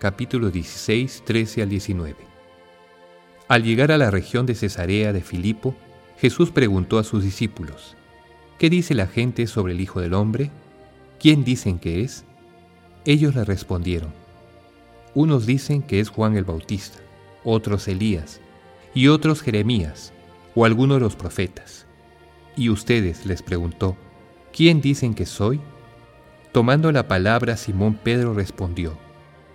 capítulo 16, 13 al 19. Al llegar a la región de Cesarea de Filipo, Jesús preguntó a sus discípulos, ¿Qué dice la gente sobre el Hijo del Hombre? ¿Quién dicen que es? Ellos le respondieron, unos dicen que es Juan el Bautista, otros Elías, y otros Jeremías, o alguno de los profetas. Y ustedes les preguntó, ¿quién dicen que soy? Tomando la palabra, Simón Pedro respondió,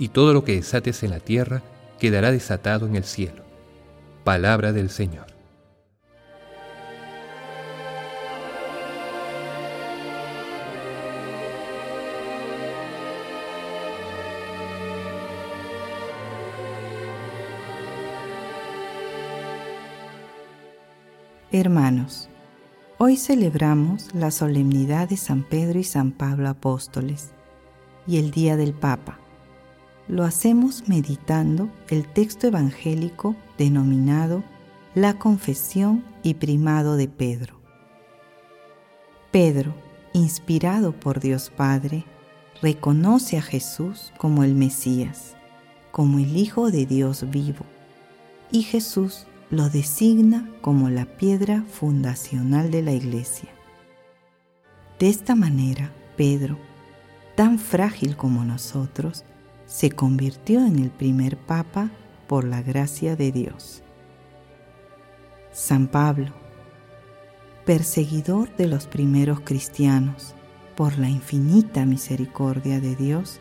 y todo lo que desates en la tierra quedará desatado en el cielo. Palabra del Señor. Hermanos, Hoy celebramos la solemnidad de San Pedro y San Pablo apóstoles y el Día del Papa. Lo hacemos meditando el texto evangélico denominado La Confesión y Primado de Pedro. Pedro, inspirado por Dios Padre, reconoce a Jesús como el Mesías, como el Hijo de Dios vivo, y Jesús lo designa como la piedra fundacional de la iglesia. De esta manera, Pedro, tan frágil como nosotros, se convirtió en el primer papa por la gracia de Dios. San Pablo, perseguidor de los primeros cristianos, por la infinita misericordia de Dios,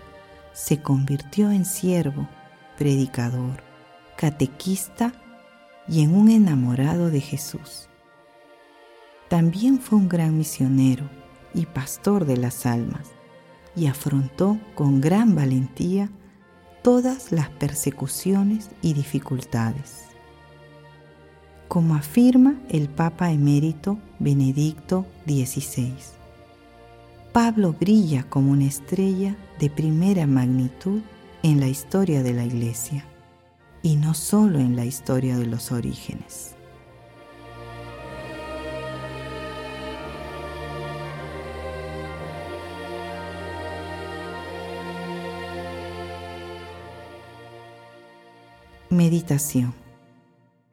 se convirtió en siervo, predicador, catequista y en un enamorado de Jesús. También fue un gran misionero y pastor de las almas y afrontó con gran valentía todas las persecuciones y dificultades. Como afirma el Papa emérito Benedicto XVI, Pablo brilla como una estrella de primera magnitud en la historia de la Iglesia y no solo en la historia de los orígenes. Meditación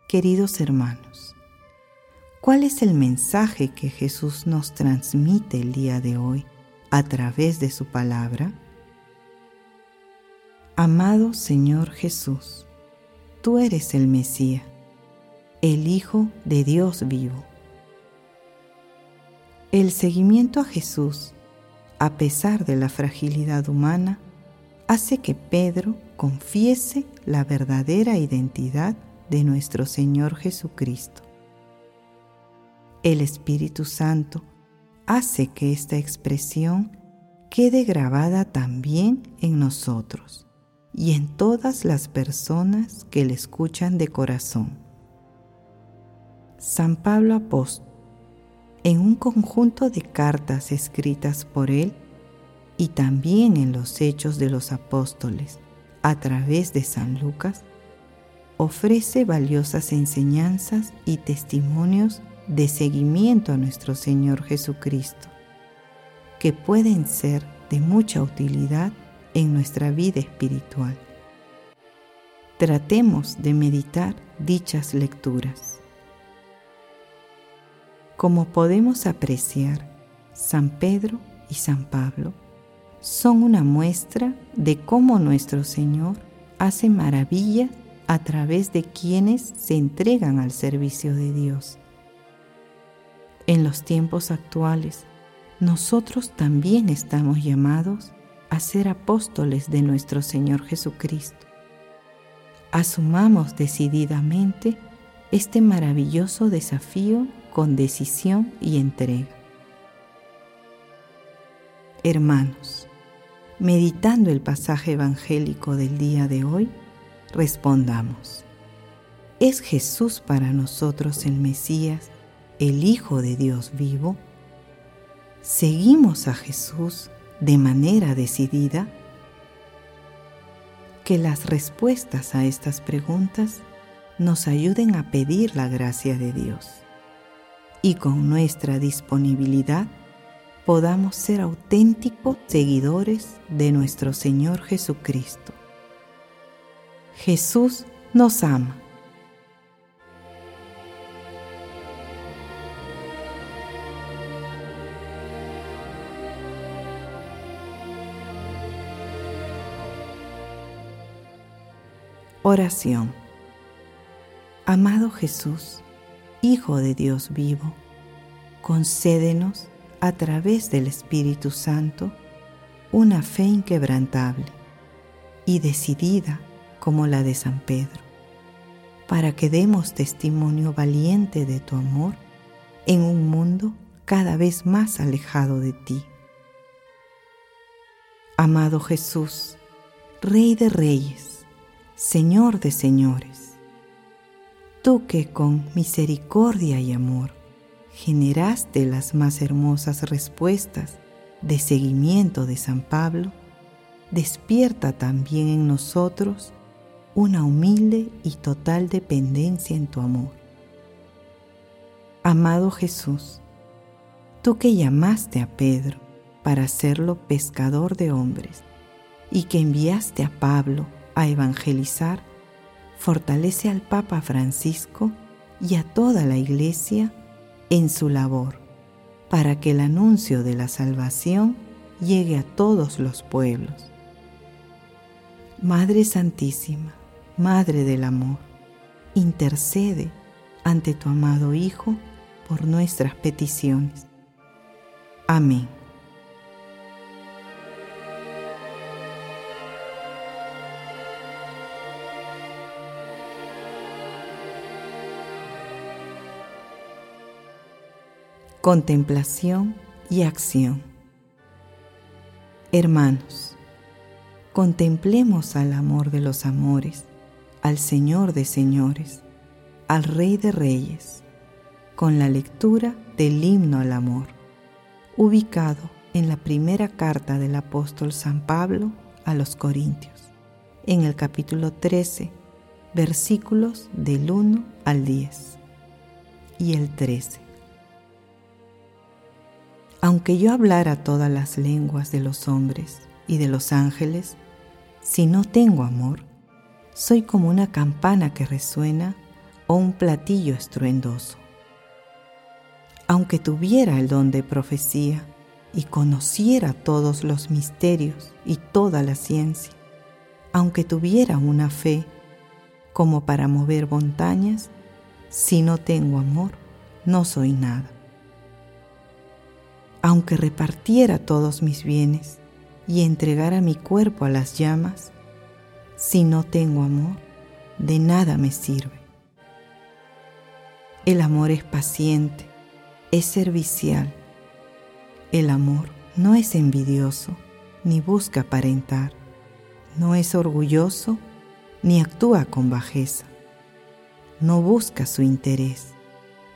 Queridos hermanos, ¿cuál es el mensaje que Jesús nos transmite el día de hoy a través de su palabra? Amado Señor Jesús, tú eres el Mesías, el Hijo de Dios vivo. El seguimiento a Jesús, a pesar de la fragilidad humana, hace que Pedro confiese la verdadera identidad de nuestro Señor Jesucristo. El Espíritu Santo hace que esta expresión quede grabada también en nosotros y en todas las personas que le escuchan de corazón. San Pablo Apóstol, en un conjunto de cartas escritas por él y también en los hechos de los apóstoles a través de San Lucas, ofrece valiosas enseñanzas y testimonios de seguimiento a nuestro Señor Jesucristo, que pueden ser de mucha utilidad en nuestra vida espiritual. Tratemos de meditar dichas lecturas. Como podemos apreciar, San Pedro y San Pablo son una muestra de cómo nuestro Señor hace maravillas a través de quienes se entregan al servicio de Dios. En los tiempos actuales, nosotros también estamos llamados a ser apóstoles de nuestro Señor Jesucristo. Asumamos decididamente este maravilloso desafío con decisión y entrega. Hermanos, meditando el pasaje evangélico del día de hoy, respondamos, ¿es Jesús para nosotros el Mesías, el Hijo de Dios vivo? ¿Seguimos a Jesús de manera decidida? Que las respuestas a estas preguntas nos ayuden a pedir la gracia de Dios y con nuestra disponibilidad podamos ser auténticos seguidores de nuestro Señor Jesucristo. Jesús nos ama. Oración. Amado Jesús, Hijo de Dios vivo, concédenos a través del Espíritu Santo una fe inquebrantable y decidida como la de San Pedro, para que demos testimonio valiente de tu amor en un mundo cada vez más alejado de ti. Amado Jesús, Rey de Reyes, Señor de Señores, tú que con misericordia y amor generaste las más hermosas respuestas de seguimiento de San Pablo, despierta también en nosotros una humilde y total dependencia en tu amor. Amado Jesús, tú que llamaste a Pedro para hacerlo pescador de hombres y que enviaste a Pablo a evangelizar, fortalece al Papa Francisco y a toda la Iglesia en su labor, para que el anuncio de la salvación llegue a todos los pueblos. Madre Santísima, Madre del Amor, intercede ante tu amado Hijo por nuestras peticiones. Amén. Contemplación y acción. Hermanos, contemplemos al amor de los amores, al Señor de señores, al Rey de reyes, con la lectura del himno al amor, ubicado en la primera carta del apóstol San Pablo a los Corintios, en el capítulo 13, versículos del 1 al 10 y el 13. Aunque yo hablara todas las lenguas de los hombres y de los ángeles, si no tengo amor, soy como una campana que resuena o un platillo estruendoso. Aunque tuviera el don de profecía y conociera todos los misterios y toda la ciencia, aunque tuviera una fe como para mover montañas, si no tengo amor, no soy nada aunque repartiera todos mis bienes y entregara mi cuerpo a las llamas, si no tengo amor, de nada me sirve. El amor es paciente, es servicial. El amor no es envidioso, ni busca aparentar, no es orgulloso, ni actúa con bajeza. No busca su interés,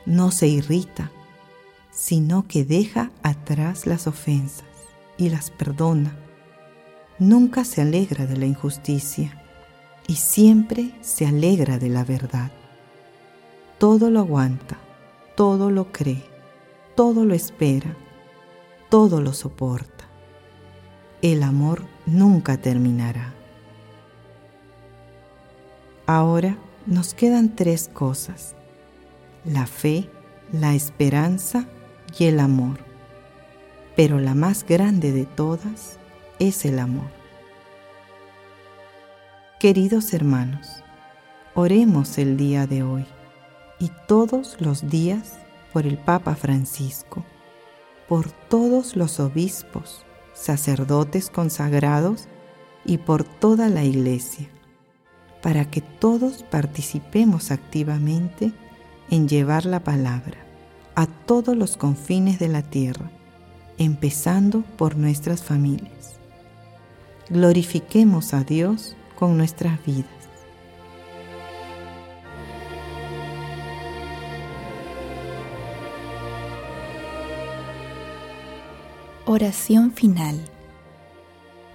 no se irrita sino que deja atrás las ofensas y las perdona. Nunca se alegra de la injusticia y siempre se alegra de la verdad. Todo lo aguanta, todo lo cree, todo lo espera, todo lo soporta. El amor nunca terminará. Ahora nos quedan tres cosas, la fe, la esperanza y el amor. Pero la más grande de todas es el amor. Queridos hermanos, oremos el día de hoy y todos los días por el Papa Francisco, por todos los obispos, sacerdotes consagrados y por toda la Iglesia, para que todos participemos activamente en llevar la palabra a todos los confines de la tierra, empezando por nuestras familias. Glorifiquemos a Dios con nuestras vidas. Oración final.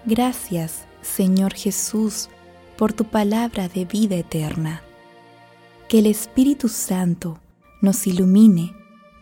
Gracias, Señor Jesús, por tu palabra de vida eterna. Que el Espíritu Santo nos ilumine